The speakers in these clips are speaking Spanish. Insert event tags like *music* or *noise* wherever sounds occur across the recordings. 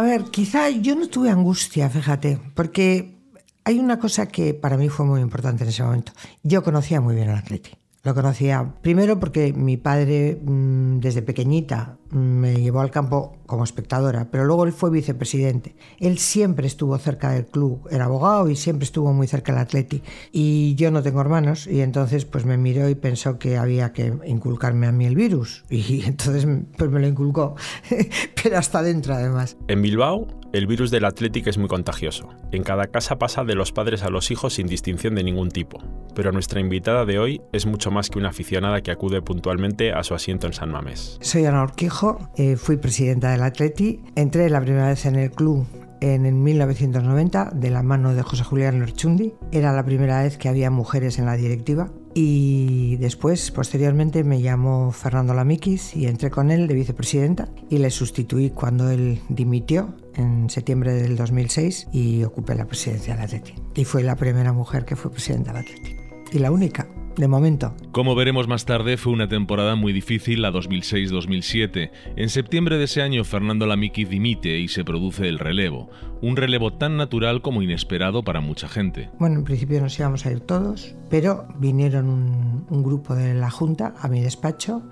A ver, quizá yo no tuve angustia, fíjate, porque hay una cosa que para mí fue muy importante en ese momento. Yo conocía muy bien al Atleti. Lo conocía primero porque mi padre mm, desde pequeñita mm, me llevó al campo como espectadora, pero luego él fue vicepresidente. Él siempre estuvo cerca del club, era abogado y siempre estuvo muy cerca del Atleti. Y yo no tengo hermanos y entonces pues me miró y pensó que había que inculcarme a mí el virus *laughs* y entonces pues me lo inculcó, *laughs* pero hasta dentro además. En Bilbao el virus del Athletic es muy contagioso. En cada casa pasa de los padres a los hijos sin distinción de ningún tipo. Pero nuestra invitada de hoy es mucho más que una aficionada que acude puntualmente a su asiento en San Mamés. Soy Ana Orquijo, eh, fui presidenta del Atleti, entré la primera vez en el club en 1990 de la mano de José Julián Lorchundi. Era la primera vez que había mujeres en la directiva. Y después, posteriormente, me llamó Fernando Lamiquis y entré con él de vicepresidenta y le sustituí cuando él dimitió en septiembre del 2006 y ocupé la presidencia del Atleti. Y fue la primera mujer que fue presidenta del Atleti. Y la única de momento. Como veremos más tarde, fue una temporada muy difícil la 2006-2007. En septiembre de ese año, Fernando Lamiki dimite y se produce el relevo. Un relevo tan natural como inesperado para mucha gente. Bueno, en principio nos íbamos a ir todos, pero vinieron un, un grupo de la Junta a mi despacho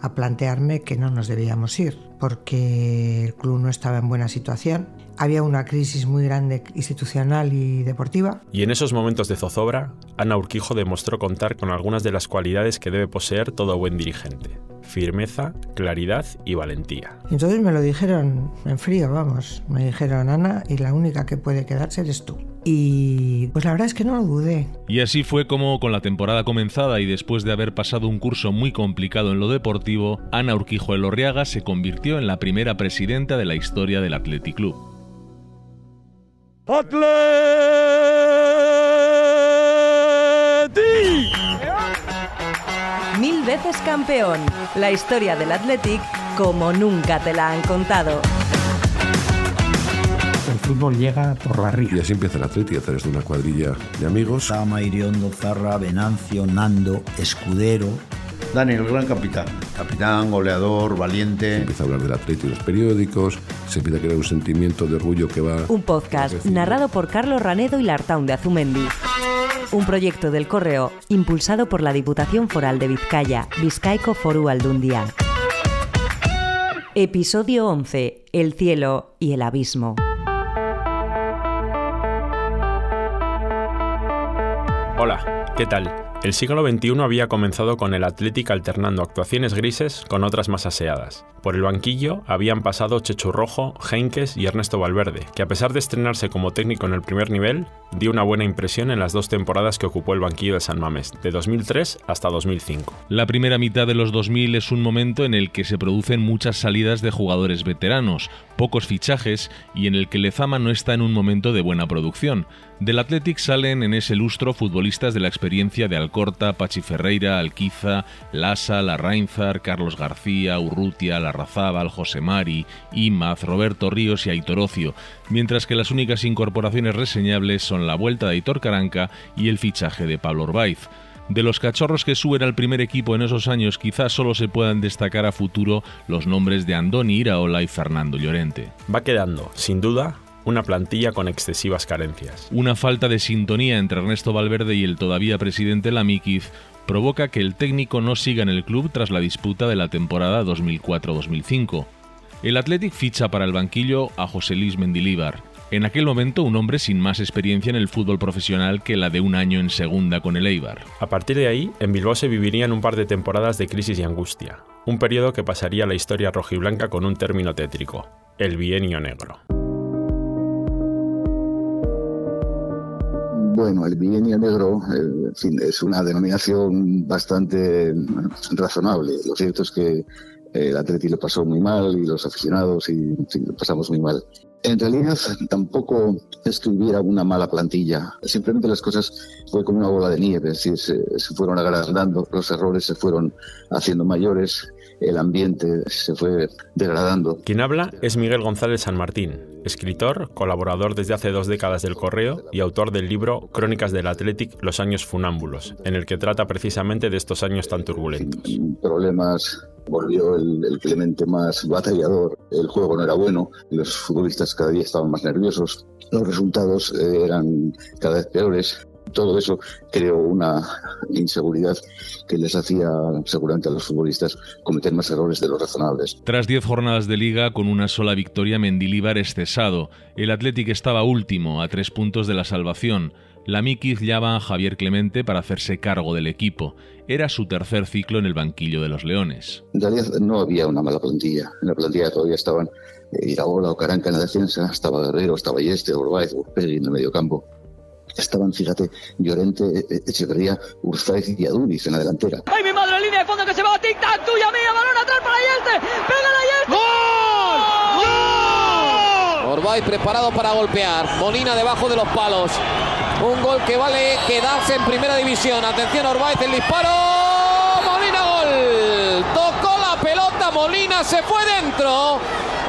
a plantearme que no nos debíamos ir, porque el club no estaba en buena situación había una crisis muy grande institucional y deportiva. Y en esos momentos de zozobra, Ana Urquijo demostró contar con algunas de las cualidades que debe poseer todo buen dirigente. Firmeza, claridad y valentía. Entonces me lo dijeron en frío, vamos. Me dijeron, Ana, y la única que puede quedarse eres tú. Y pues la verdad es que no lo dudé. Y así fue como, con la temporada comenzada y después de haber pasado un curso muy complicado en lo deportivo, Ana Urquijo Elorriaga se convirtió en la primera presidenta de la historia del Athletic Club. ¡Atleti! Mil veces campeón. La historia del Athletic como nunca te la han contado. El fútbol llega por barriga. Y así empieza el Atleti a través de una cuadrilla de amigos. Sama, Iriondo, Zarra, Venancio, Nando, Escudero, Dani, el gran capitán. Capitán, goleador, valiente. Se empieza a hablar del atleta y los periódicos, se empieza a crear un sentimiento de orgullo que va... Un podcast narrado por Carlos Ranedo y Lartaun de Azumendi. Un proyecto del Correo impulsado por la Diputación Foral de Vizcaya, Vizcaico Foru Aldundia. Episodio 11. El cielo y el abismo. Hola, ¿qué tal? El siglo XXI había comenzado con el Athletic alternando actuaciones grises con otras más aseadas. Por el banquillo habían pasado Chechu Rojo, Heinkes y Ernesto Valverde, que a pesar de estrenarse como técnico en el primer nivel, dio una buena impresión en las dos temporadas que ocupó el banquillo de San Mamés, de 2003 hasta 2005. La primera mitad de los 2000 es un momento en el que se producen muchas salidas de jugadores veteranos, pocos fichajes y en el que Lezama no está en un momento de buena producción. Del Athletic salen en ese lustro futbolistas de la experiencia de Alcorta, Pachi Ferreira, Alquiza, Lasa, Larrainzar, Carlos García, Urrutia, Larrazábal, José Mari, Imaz, Roberto Ríos y Aitor Ocio, mientras que las únicas incorporaciones reseñables son la vuelta de Aitor Caranca y el fichaje de Pablo Orbaiz. De los cachorros que suben al primer equipo en esos años, quizás solo se puedan destacar a futuro los nombres de Andoni Iraola y Fernando Llorente. Va quedando, sin duda, una plantilla con excesivas carencias. Una falta de sintonía entre Ernesto Valverde y el todavía presidente Lamiquiz provoca que el técnico no siga en el club tras la disputa de la temporada 2004-2005. El Athletic ficha para el banquillo a José Luis Mendilíbar, en aquel momento un hombre sin más experiencia en el fútbol profesional que la de un año en segunda con el Eibar. A partir de ahí, en Bilbao se vivirían un par de temporadas de crisis y angustia, un periodo que pasaría a la historia rojiblanca con un término tétrico, el bienio negro. Bueno, el bienio negro eh, es una denominación bastante razonable. Lo cierto es que eh, el Atleti lo pasó muy mal y los aficionados y lo pasamos muy mal. En realidad tampoco es que hubiera una mala plantilla, simplemente las cosas fue como una bola de nieve, se, se fueron agrandando, los errores se fueron haciendo mayores, el ambiente se fue degradando. Quien habla es Miguel González San Martín, escritor, colaborador desde hace dos décadas del Correo y autor del libro Crónicas del Athletic, Los años funámbulos, en el que trata precisamente de estos años tan turbulentos. Problemas volvió el, Clemente más batallador, el juego no era bueno, los futbolistas cada día estaban más nerviosos, los resultados eh, eran cada vez peores. Todo eso creó una inseguridad que les hacía seguramente a los futbolistas cometer más errores de los razonables. Tras 10 jornadas de liga, con una sola victoria, Mendilíbar es cesado. El Athletic estaba último, a tres puntos de la salvación. La Mikiz llama a Javier Clemente para hacerse cargo del equipo. Era su tercer ciclo en el banquillo de los Leones. En realidad no había una mala plantilla. En la plantilla todavía estaban Iraola o Caranca en la defensa, estaba Guerrero, estaba Yeste, Orbáez, Urpegui en el mediocampo. Estaban, fíjate, Llorente, eh, Echeverría, Urzaiz y Aduriz en la delantera. ¡Ay, mi madre, línea de fondo que se va! ¡Tic-tac! ¡Tuya mía! ¡Balón atrás para Yeste! ¡Pégala, Yeste! ¡Gol! ¡Gol! Orbáez preparado para golpear. Molina debajo de los palos. Un gol que vale quedarse en primera división. Atención, Orbáez, el disparo. Molina, gol. Tocó la pelota, Molina se fue dentro.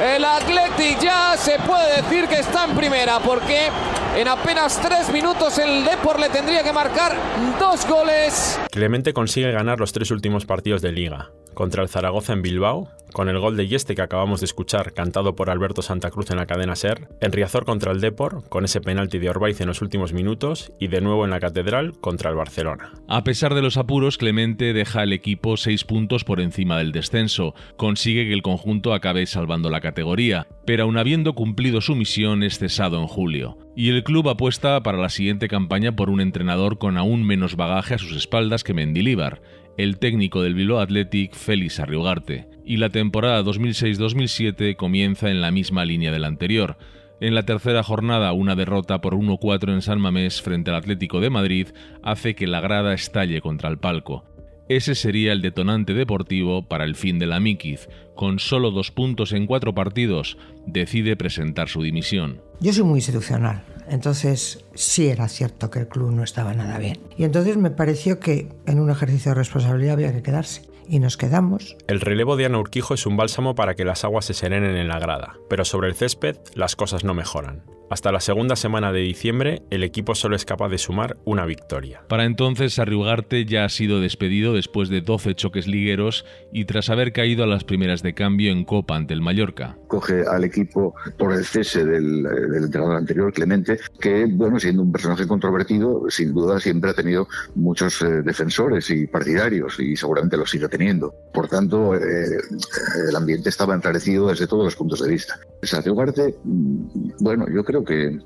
El Athletic ya se puede decir que está en primera porque en apenas tres minutos el Depor le tendría que marcar dos goles. Clemente consigue ganar los tres últimos partidos de liga. Contra el Zaragoza en Bilbao, con el gol de Yeste que acabamos de escuchar, cantado por Alberto Santa Cruz en la cadena Ser, en Riazor contra el Depor, con ese penalti de Orbaiz en los últimos minutos, y de nuevo en la Catedral contra el Barcelona. A pesar de los apuros, Clemente deja al equipo seis puntos por encima del descenso, consigue que el conjunto acabe salvando la categoría, pero aun habiendo cumplido su misión es cesado en julio. Y el club apuesta para la siguiente campaña por un entrenador con aún menos bagaje a sus espaldas que Mendilíbar, el técnico del Bilbao Athletic, Félix Arriugarte, y la temporada 2006-2007 comienza en la misma línea de la anterior. En la tercera jornada, una derrota por 1-4 en San Mamés frente al Atlético de Madrid hace que la grada estalle contra el palco. Ese sería el detonante deportivo para el fin de la Mikiz. Con solo dos puntos en cuatro partidos, decide presentar su dimisión. Yo soy muy institucional, entonces sí era cierto que el club no estaba nada bien. Y entonces me pareció que en un ejercicio de responsabilidad había que quedarse. Y nos quedamos. El relevo de Ana Urquijo es un bálsamo para que las aguas se serenen en la grada, pero sobre el césped las cosas no mejoran. Hasta la segunda semana de diciembre, el equipo solo es capaz de sumar una victoria. Para entonces, Arriugarte ya ha sido despedido después de 12 choques ligueros y tras haber caído a las primeras de cambio en Copa ante el Mallorca. Coge al equipo por el cese del, del entrenador anterior, Clemente, que, bueno, siendo un personaje controvertido, sin duda siempre ha tenido muchos eh, defensores y partidarios y seguramente lo sigue teniendo. Por tanto, eh, el ambiente estaba enrarecido desde todos los puntos de vista. Arriugarte, mm, bueno, yo creo que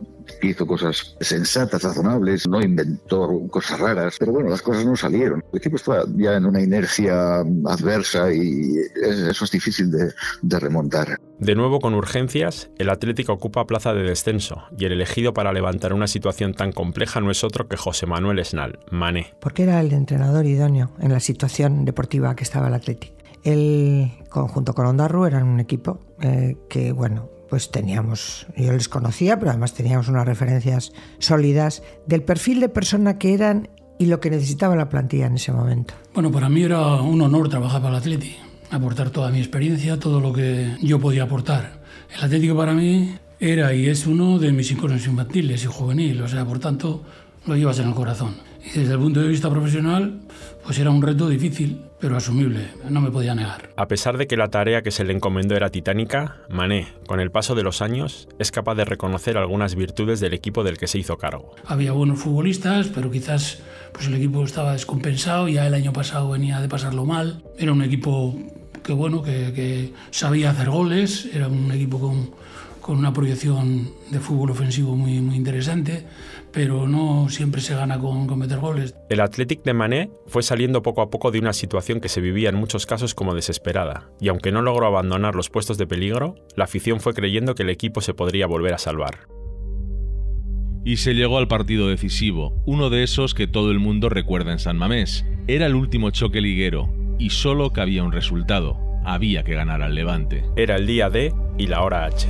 hizo cosas sensatas, razonables, no inventó cosas raras, pero bueno, las cosas no salieron. El equipo estaba ya en una inercia adversa y eso es difícil de, de remontar. De nuevo con urgencias, el Atlético ocupa plaza de descenso y el elegido para levantar una situación tan compleja no es otro que José Manuel Esnal, Mané. Porque era el entrenador idóneo en la situación deportiva que estaba el Atlético. El conjunto con Ondarru eran un equipo eh, que, bueno, pues teníamos, yo les conocía, pero además teníamos unas referencias sólidas del perfil de persona que eran y lo que necesitaba la plantilla en ese momento. Bueno, para mí era un honor trabajar para el Atleti, aportar toda mi experiencia, todo lo que yo podía aportar. El Atlético para mí era y es uno de mis íconos infantiles y juvenil, o sea, por tanto, lo llevas en el corazón. Y desde el punto de vista profesional, pues era un reto difícil, pero asumible, no me podía negar. A pesar de que la tarea que se le encomendó era titánica, Mané, con el paso de los años, es capaz de reconocer algunas virtudes del equipo del que se hizo cargo. Había buenos futbolistas, pero quizás pues el equipo estaba descompensado, ya el año pasado venía de pasarlo mal. Era un equipo que bueno, que, que sabía hacer goles, era un equipo con, con una proyección de fútbol ofensivo muy, muy interesante, pero no siempre se gana con, con meter goles. El Athletic de Mané fue saliendo poco a poco de una situación que se vivía en muchos casos como desesperada, y aunque no logró abandonar los puestos de peligro, la afición fue creyendo que el equipo se podría volver a salvar. Y se llegó al partido decisivo, uno de esos que todo el mundo recuerda en San Mamés. Era el último choque liguero, y solo cabía un resultado. Había que ganar al Levante. Era el día D y la hora H.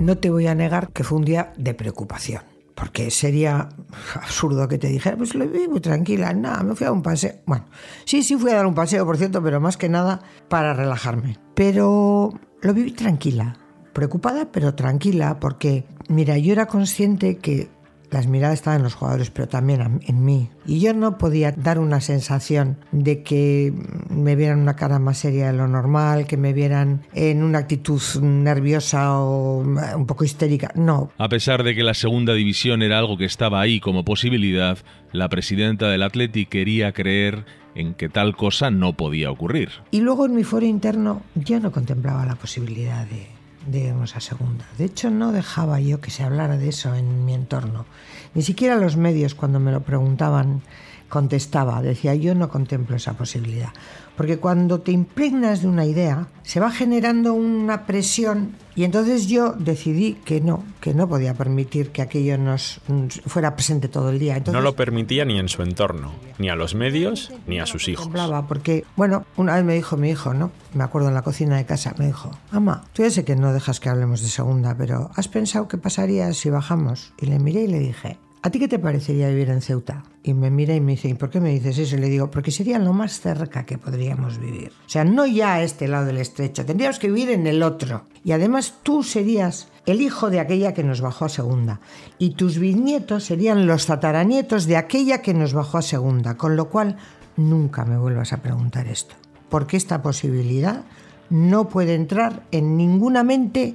No te voy a negar que fue un día de preocupación, porque sería absurdo que te dijera, pues lo vi muy tranquila, nada, me fui a un paseo. Bueno, sí, sí fui a dar un paseo, por cierto, pero más que nada para relajarme. Pero lo viví tranquila, preocupada, pero tranquila, porque, mira, yo era consciente que las miradas estaban en los jugadores, pero también en mí. Y yo no podía dar una sensación de que me vieran una cara más seria de lo normal, que me vieran en una actitud nerviosa o un poco histérica. No. A pesar de que la segunda división era algo que estaba ahí como posibilidad, la presidenta del Athletic quería creer en que tal cosa no podía ocurrir. Y luego en mi foro interno yo no contemplaba la posibilidad de, de irnos a segunda. De hecho, no dejaba yo que se hablara de eso en mi entorno. Ni siquiera los medios, cuando me lo preguntaban, contestaba. Decía, yo no contemplo esa posibilidad. Porque cuando te impregnas de una idea, se va generando una presión y entonces yo decidí que no, que no podía permitir que aquello nos fuera presente todo el día. no lo permitía ni en su entorno, ni a los medios, ni a sus hijos. Porque, bueno, una vez me dijo mi hijo, ¿no? Me acuerdo en la cocina de casa, me dijo, mamá, tú ya sé que no dejas que hablemos de segunda, pero ¿has pensado qué pasaría si bajamos? Y le miré y le dije, ¿A ti qué te parecería vivir en Ceuta? Y me mira y me dice, ¿y por qué me dices eso? Y le digo, porque sería lo más cerca que podríamos vivir. O sea, no ya a este lado del estrecho, tendríamos que vivir en el otro. Y además tú serías el hijo de aquella que nos bajó a segunda. Y tus bisnietos serían los tataranietos de aquella que nos bajó a segunda. Con lo cual, nunca me vuelvas a preguntar esto. Porque esta posibilidad no puede entrar en ninguna mente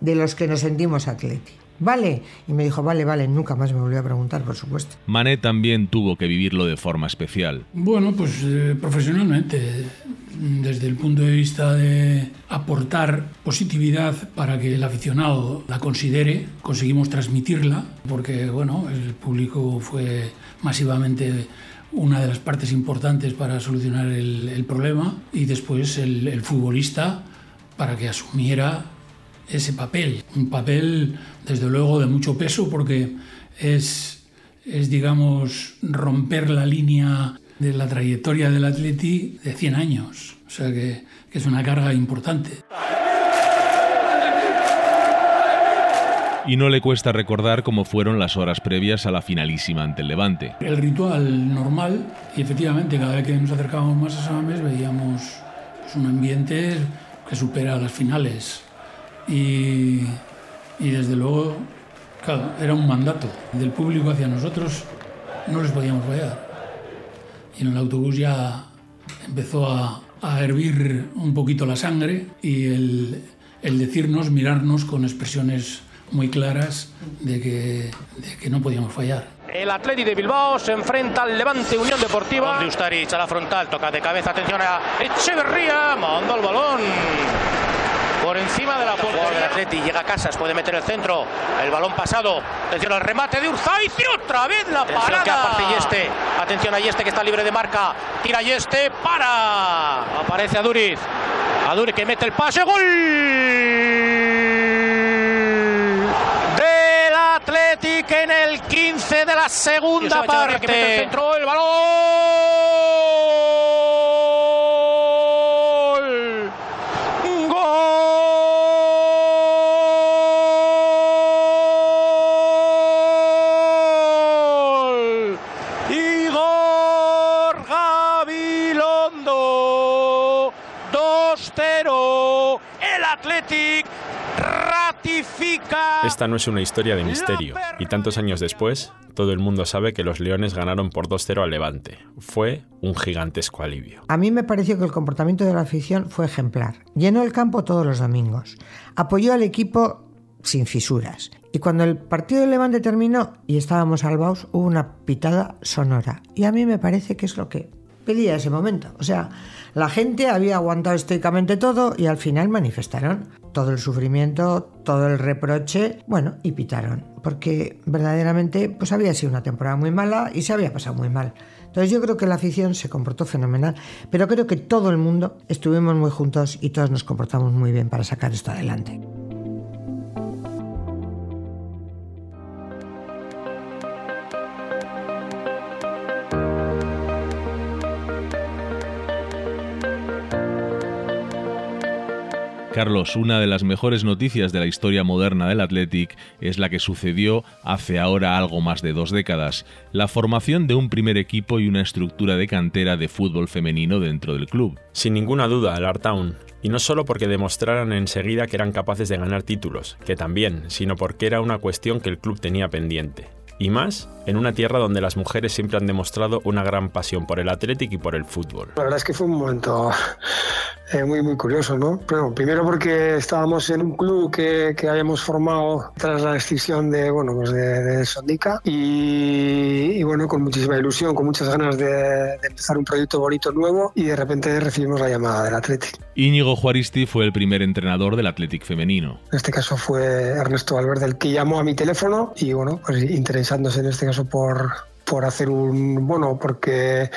de los que nos sentimos atléticos. Vale. Y me dijo, vale, vale, nunca más me volvió a preguntar, por supuesto. Mané también tuvo que vivirlo de forma especial. Bueno, pues eh, profesionalmente, desde el punto de vista de aportar positividad para que el aficionado la considere, conseguimos transmitirla, porque bueno, el público fue masivamente una de las partes importantes para solucionar el, problema y después el, el futbolista para que asumiera ese papel, un papel desde luego de mucho peso porque es, es digamos, romper la línea de la trayectoria del atleti de 100 años, o sea que, que es una carga importante. Y no le cuesta recordar cómo fueron las horas previas a la finalísima ante el Levante. El ritual normal, y efectivamente cada vez que nos acercábamos más a San veíamos pues, un ambiente que supera las finales y, y desde luego, claro, era un mandato del público hacia nosotros, no les podíamos fallar. Y en el autobús ya empezó a, a hervir un poquito la sangre y el, el, decirnos, mirarnos con expresiones muy claras de que, de que no podíamos fallar. El Atleti de Bilbao se enfrenta al Levante Unión Deportiva. De Ustaric a la frontal, toca de cabeza, atención a Echeverría, manda el balón por encima de la puerta del Atleti. Llega a Casas, puede meter el centro. El balón pasado. Atención al remate de Urzaiz y otra vez la Atención parada. Que Yeste. Atención a Yeste que está libre de marca. Tira Yeste, para. Aparece Aduriz. Aduriz que mete el pase. ¡Gol! Del Athletic en el 15 de la segunda parte. Que el centro, el balón. Esta no es una historia de misterio, y tantos años después, todo el mundo sabe que los Leones ganaron por 2-0 al Levante. Fue un gigantesco alivio. A mí me pareció que el comportamiento de la afición fue ejemplar. Llenó el campo todos los domingos. Apoyó al equipo sin fisuras. Y cuando el partido del Levante terminó y estábamos salvados, hubo una pitada sonora. Y a mí me parece que es lo que pedía ese momento. O sea, la gente había aguantado estoicamente todo y al final manifestaron todo el sufrimiento, todo el reproche, bueno, y pitaron, porque verdaderamente pues había sido una temporada muy mala y se había pasado muy mal. Entonces yo creo que la afición se comportó fenomenal, pero creo que todo el mundo estuvimos muy juntos y todos nos comportamos muy bien para sacar esto adelante. Carlos, una de las mejores noticias de la historia moderna del Athletic es la que sucedió hace ahora algo más de dos décadas, la formación de un primer equipo y una estructura de cantera de fútbol femenino dentro del club. Sin ninguna duda, el Artown, y no solo porque demostraran enseguida que eran capaces de ganar títulos, que también, sino porque era una cuestión que el club tenía pendiente. y más en una tierra donde las mujeres siempre han demostrado una gran pasión por el Athletic y por el fútbol. La verdad es que fue un momento eh, muy, muy curioso, ¿no? primero porque estábamos en un club que, que habíamos formado tras la decisión de, bueno, pues de, de Sondica y, bueno, con muchísima ilusión, con muchas ganas de, de, empezar un proyecto bonito nuevo y de repente recibimos la llamada del Athletic. Íñigo Juaristi fue el primer entrenador del Athletic femenino. En este caso fue Ernesto Valverde el que llamó a mi teléfono y bueno, pues interesándose en este caso por, por hacer un, bueno, porque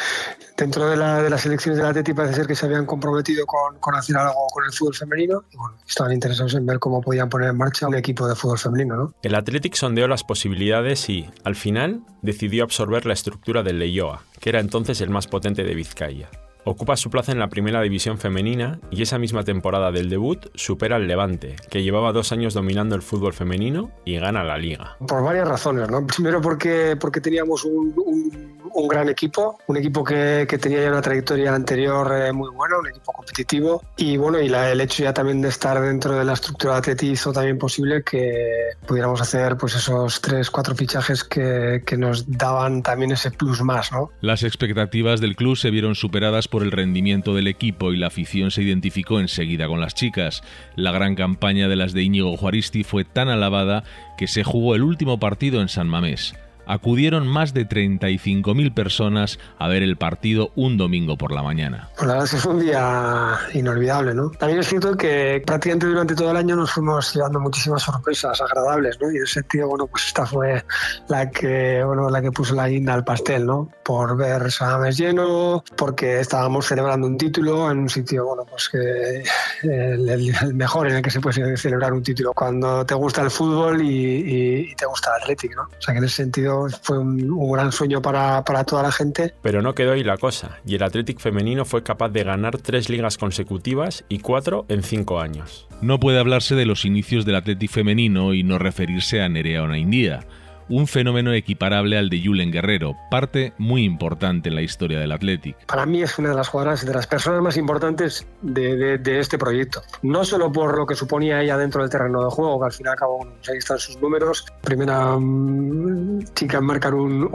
dentro de, la, de las elecciones del Atleti parece ser que se habían comprometido con, con, hacer algo con el fútbol femenino y bueno, estaban interesados en ver cómo podían poner en marcha un equipo de fútbol femenino. ¿no? El Athletic sondeó las posibilidades y, al final, decidió absorber la estructura del Leioa, que era entonces el más potente de Vizcaya. Ocupa su plaza en la primera división femenina y esa misma temporada del debut supera al Levante, que llevaba dos años dominando el fútbol femenino y gana la liga. Por varias razones, ¿no? *laughs* Primero porque, porque teníamos un, un, un gran equipo, un equipo que, que, tenía ya una trayectoria anterior eh, muy buena, un equipo competitivo y bueno, y la, el hecho ya también de estar dentro de la estructura de Atleti hizo también posible que pudiéramos hacer pues esos tres, cuatro fichajes que, que nos daban también ese plus más, ¿no? Las expectativas del club se vieron superadas por el rendimiento del equipo y la afición se identificó enseguida con las chicas. La gran campaña de las de Íñigo Juaristi fue tan alabada que se jugó el último partido en San Mamés acudieron más de 35.000 personas a ver el partido un domingo por la mañana. Pues la verdad es que fue un día inolvidable, ¿no? También es cierto que prácticamente durante todo el año nos fuimos llevando muchísimas sorpresas agradables, ¿no? Y en ese sentido, bueno, pues esta fue la que, bueno, la que puso la guinda al pastel, ¿no? Por ver Samames lleno, porque estábamos celebrando un título en un sitio, bueno, pues que el, mejor en el que se puede celebrar un título cuando te gusta el fútbol y, y, y te gusta el Atlético, ¿no? O sea que en ese sentido fue un, un gran sueño para, para, toda la gente. Pero no quedó ahí la cosa, y el Athletic femenino fue capaz de ganar tres ligas consecutivas y cuatro en cinco años. No puede hablarse de los inicios del Athletic femenino y no referirse a Nerea Onaindía un fenómeno equiparable al de Julen Guerrero, parte muy importante en la historia del Athletic. Para mí es una de las jugadoras, de las personas más importantes de, de, de, este proyecto. No solo por lo que suponía ella dentro del terreno de juego, que al acabó, pues ahí están sus números. Primera um, chica en marcar un,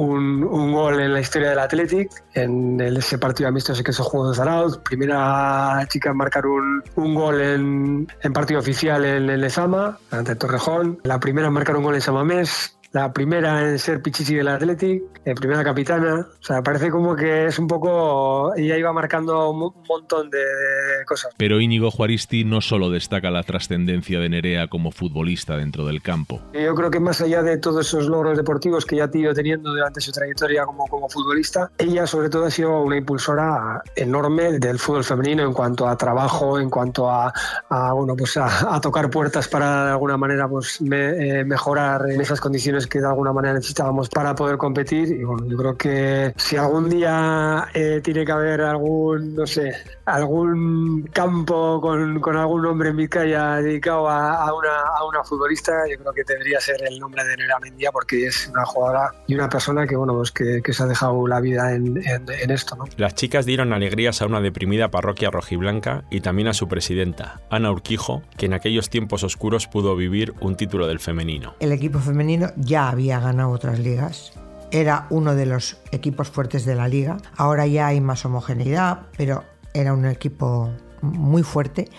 gol en la historia del Athletic, en ese partido amistoso que se jugó en Zarauz. Primera chica en marcar un, un gol en, en, partido oficial en el Lezama, ante Torrejón. La primera en marcar un gol en Samamés la primera en ser Pichichi del Athletic, eh, primera capitana. O sea, parece como que es un poco. Ella iba marcando un montón de, de cosas. Pero Íñigo Juaristi no solo destaca la trascendencia de Nerea como futbolista dentro del campo. Yo creo que más allá de todos esos logros deportivos que ya ha ido teniendo durante su trayectoria como, como futbolista, ella sobre todo ha sido una impulsora enorme del fútbol femenino en cuanto a trabajo, en cuanto a, a bueno, pues a, a, tocar puertas para de alguna manera pues me, eh, mejorar en esas condiciones que de alguna manera necesitábamos para poder competir. Y bueno, yo creo que si algún día eh, tiene que haber algún, no sé, algún campo con, con algún nombre en Vizcaya dedicado a, a, una, a, una, futbolista, yo creo que debería ser el nombre de Nera Mendia porque es una jugadora y una persona que, bueno, pues que, que se ha dejado la vida en, en, en esto. ¿no? Las chicas dieron alegrías a una deprimida parroquia rojiblanca y también a su presidenta, Ana Urquijo, que en aquellos tiempos oscuros pudo vivir un título del femenino. El equipo femenino ya había ganado otras ligas. Era uno de los equipos fuertes de la liga. Ahora ya hay más homogeneidad, pero era un equipo muy fuerte.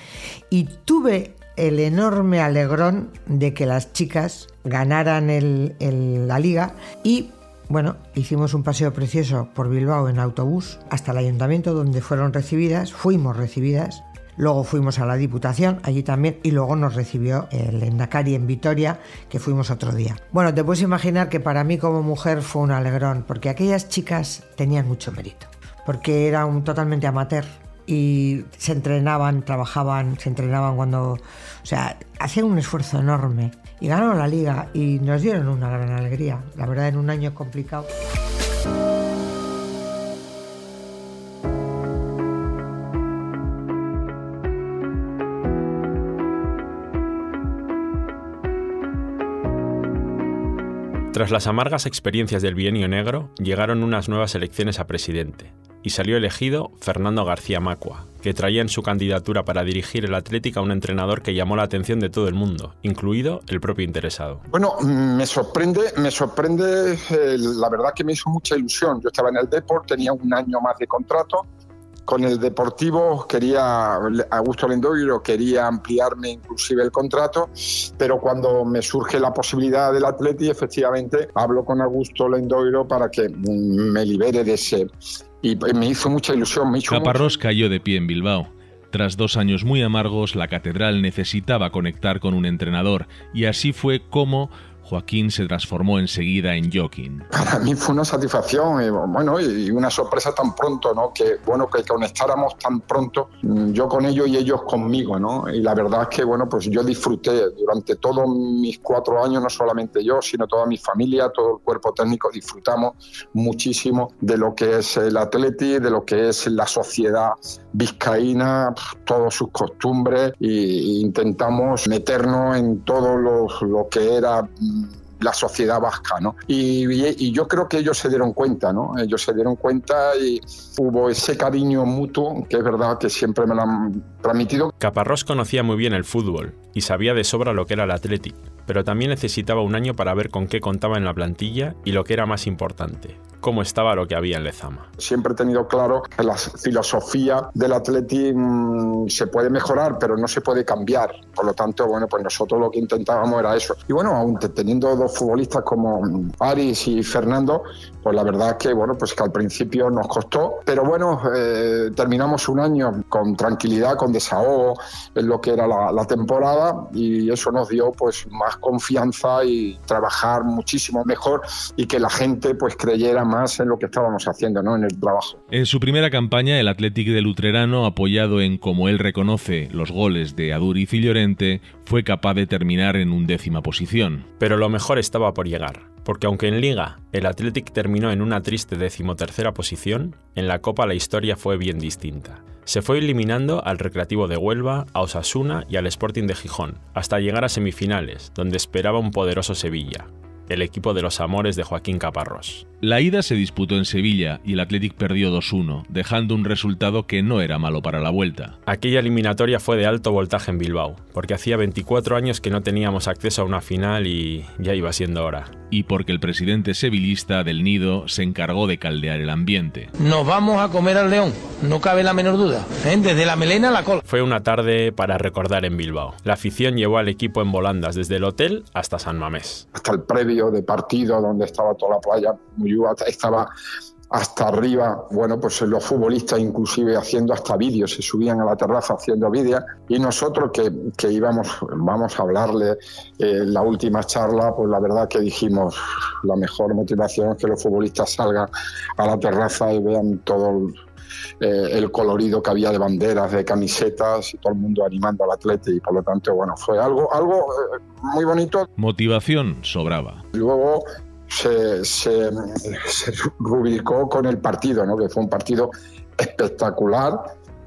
Y tuve el enorme alegrón de que las chicas ganaran la liga y bueno, hicimos un paseo precioso por Bilbao en autobús hasta el ayuntamiento donde fueron recibidas, fuimos recibidas Luego fuimos a la Diputación, allí también, y luego nos recibió el Endacari en Vitoria, que fuimos otro día. Bueno, te puedes imaginar que para mí como mujer fue un alegrón, porque aquellas chicas tenían mucho mérito, porque era un totalmente amateur y se entrenaban, trabajaban, se entrenaban cuando, o sea, hacían un esfuerzo enorme y ganaron la liga y nos dieron una gran alegría, la verdad en un año complicado. Tras las amargas experiencias del bienio negro, llegaron unas nuevas elecciones a presidente. y salió elegido Fernando García Macua, que traía en su candidatura para dirigir el Atlético a un entrenador que llamó la atención de todo el mundo, incluido el propio interesado. Bueno, me sorprende, me sorprende, eh, la verdad que me hizo mucha ilusión. Yo estaba en el Deport, tenía un año más de contrato. Con el Deportivo quería, Augusto Lendoiro quería ampliarme inclusive el contrato, pero cuando me surge la posibilidad del Atleti, efectivamente hablo con Augusto Lendoiro para que me libere de ese, y me hizo mucha ilusión. Me Caparrós cayó de pie en Bilbao. Tras dos años muy amargos, la catedral necesitaba conectar con un entrenador, y así fue como Joaquín se transformó enseguida en Joaquín. Para mí fue una satisfacción y, bueno, y una sorpresa tan pronto, ¿no? Que bueno, que conectáramos tan pronto, mm, yo con ellos y ellos conmigo, ¿no? Y la verdad es que bueno, pues yo disfruté durante todos mis cuatro años, no solamente yo, sino toda mi familia, todo el cuerpo técnico, disfrutamos muchísimo de lo que es el atleti, de lo que es la sociedad vizcaína, todas sus costumbres e intentamos meternos en todo lo, lo que era la sociedad vasca, ¿no? Y, yo creo que ellos se dieron cuenta, ¿no? Ellos se dieron cuenta y hubo ese cariño mutuo que es verdad que siempre me lo han transmitido. Caparrós conocía muy bien el fútbol y sabía de sobra lo que era el Athletic, pero también necesitaba un año para ver con qué contaba en la plantilla y lo que era más importante, cómo estaba lo que había en Lezama. Siempre he tenido claro que la filosofía del Atleti mm, se puede mejorar, pero no se puede cambiar. Por lo tanto, bueno, pues nosotros lo que intentábamos era eso. Y bueno, aún teniendo dos futbolistas como Aris y Fernando, pues la verdad que, bueno, pues que al principio nos costó, pero bueno, eh, terminamos un año con tranquilidad, con desahogo en lo que era la, la temporada y eso nos dio pues más confianza y trabajar muchísimo mejor y que la gente pues creyera más en lo que estábamos haciendo, ¿no? En el trabajo. En su primera campaña, el Athletic de Lutrerano, apoyado en, como él reconoce, los goles de Aduriz y Llorente, fue capaz de terminar en undécima posición. Pero lo mejor estaba por llegar, porque aunque en Liga el Athletic terminó en una triste decimotercera posición, en la Copa la historia fue bien distinta. Se fue eliminando al Recreativo de Huelva, a Osasuna y al Sporting de Gijón, hasta llegar a semifinales, donde esperaba un poderoso Sevilla, el equipo de los amores de Joaquín Caparrós. La ida se disputó en Sevilla y el Athletic perdió 2-1, dejando un resultado que no era malo para la vuelta. Aquella eliminatoria fue de alto voltaje en Bilbao, porque hacía 24 años que no teníamos acceso a una final y ya iba siendo hora. Y porque el presidente sevillista del Nido se encargó de caldear el ambiente. Nos vamos a comer al león, no cabe la menor duda, ¿eh? desde la melena a la cola. Fue una tarde para recordar en Bilbao. La afición llevó al equipo en volandas desde el hotel hasta San Mamés. Hasta el previo de partido donde estaba toda la playa muy estaba hasta arriba, bueno, pues los futbolistas inclusive haciendo hasta vídeos, se subían a la terraza haciendo vídeos y nosotros que, que, íbamos, vamos a hablarle eh, la última charla, pues la verdad que dijimos, la mejor motivación es que los futbolistas salgan a la terraza y vean todo eh, el, colorido que había de banderas, de camisetas y todo el mundo animando al atleta y por lo tanto, bueno, fue algo, algo eh, muy bonito. Motivación sobraba. Luego se, se, rubricó con el partido, ¿no? que fue un partido espectacular.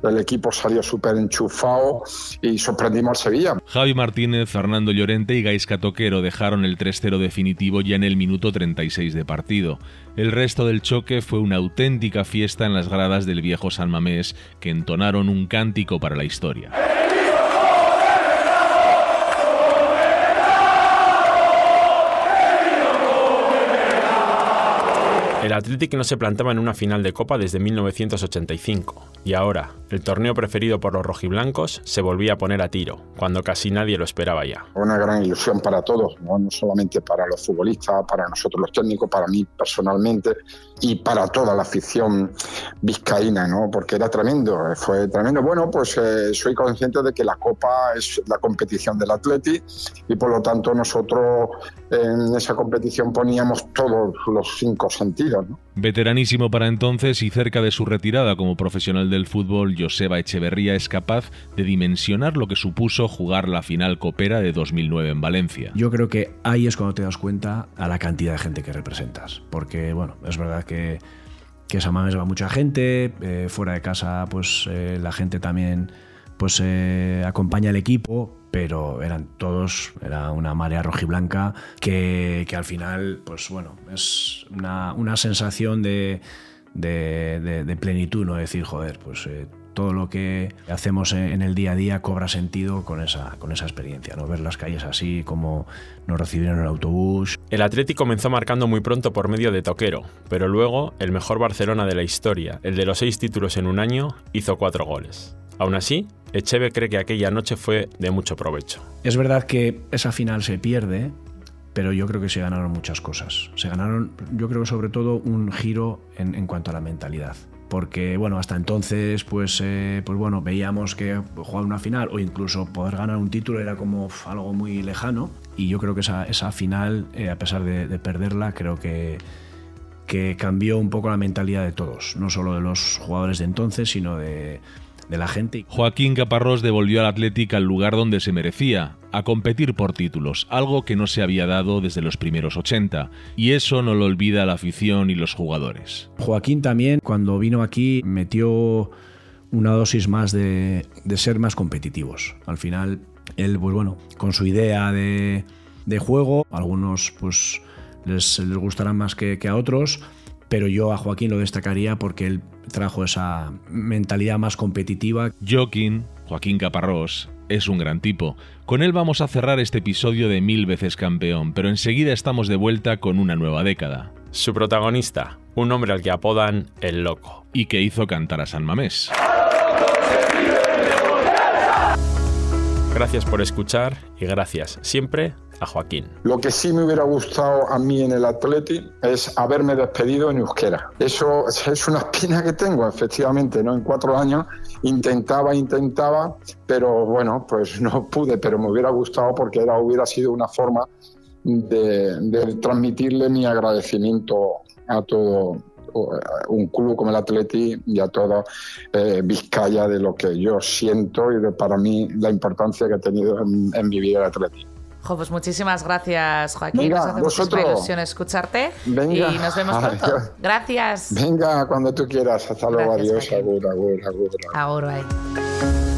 El equipo salió súper enchufado y sorprendimos al Sevilla. Javi Martínez, Fernando Llorente y Gaisca Toquero dejaron el 3-0 definitivo ya en el minuto 36 de partido. El resto del choque fue una auténtica fiesta en las gradas del viejo San Mamés que entonaron un cántico para la historia. El Athletic no se plantaba en una final de Copa desde 1985 y ahora, el torneo preferido por los rojiblancos se volvía a poner a tiro, cuando casi nadie lo esperaba ya. Una gran ilusión para todos, no, solamente para los futbolistas, para nosotros los técnicos, para mí personalmente y para toda la afición vizcaína, ¿no? porque era tremendo, fue tremendo. Bueno, pues eh, soy consciente de que la Copa es la competición del Athletic y por lo tanto nosotros en esa competición poníamos todos los cinco sentidos Veteranísimo para entonces y cerca de su retirada como profesional del fútbol, Joseba Echeverría es capaz de dimensionar lo que supuso jugar la final copera de 2009 en Valencia. Yo creo que ahí es cuando te das cuenta a la cantidad de gente que representas, porque bueno, es verdad que que Samames va mucha gente, eh, fuera de casa pues eh, la gente también pues eh, acompaña al equipo, pero eran todos, era una marea rojiblanca que, que al final, pues bueno, es una, una sensación de, de, plenitud, ¿no? Decir, joder, pues eh, todo lo que hacemos en el día a día cobra sentido con esa, con esa experiencia, ¿no? Ver las calles así, como nos recibieron el autobús. El Atlético comenzó marcando muy pronto por medio de Toquero, pero luego el mejor Barcelona de la historia, el de los seis títulos en un año, hizo cuatro goles. Aún así, Echeve cree que aquella noche fue de mucho provecho. Es verdad que esa final se pierde, pero yo creo que se ganaron muchas cosas. Se ganaron, yo creo sobre todo un giro en, cuanto a la mentalidad. Porque, bueno, hasta entonces, pues, eh, pues bueno, veíamos que jugar una final o incluso poder ganar un título era como algo muy lejano. Y yo creo que esa, esa final, eh, a pesar de, de perderla, creo que, que cambió un poco la mentalidad de todos. No solo de los jugadores de entonces, sino de, de la gente. Joaquín Caparrós devolvió al Atlético al lugar donde se merecía, a competir por títulos, algo que no se había dado desde los primeros 80, y eso no lo olvida la afición y los jugadores. Joaquín también, cuando vino aquí, metió una dosis más de, ser más competitivos. Al final, él, pues bueno, con su idea de, juego, algunos pues les, les gustarán más que, que a otros, pero yo a Joaquín lo destacaría porque él trajo esa mentalidad más competitiva. Joaquín, Joaquín Caparrós, es un gran tipo. Con él vamos a cerrar este episodio de Mil veces campeón, pero enseguida estamos de vuelta con una nueva década. Su protagonista, un hombre al que apodan El Loco. Y que hizo cantar a San Mamés. Gracias por escuchar y gracias siempre a Joaquín. Lo que sí me hubiera gustado a mí en el Atleti es haberme despedido en euskera. Eso es una espina que tengo, efectivamente, ¿no? En cuatro años intentaba, intentaba, pero bueno, pues no pude, pero me hubiera gustado porque era, hubiera sido una forma de, transmitirle mi agradecimiento a todo un club como el Atleti y a toda eh, Vizcaya de lo que yo siento y de para mí la importancia que ha tenido en, en mi vida el Atleti pues muchísimas gracias, Joaquín. Venga, nos hace muchísima ilusión escucharte. Venga. Y nos vemos pronto. Gracias. Venga, cuando tú quieras. Hasta luego. Adiós. Agur, agur, agur. Ahora.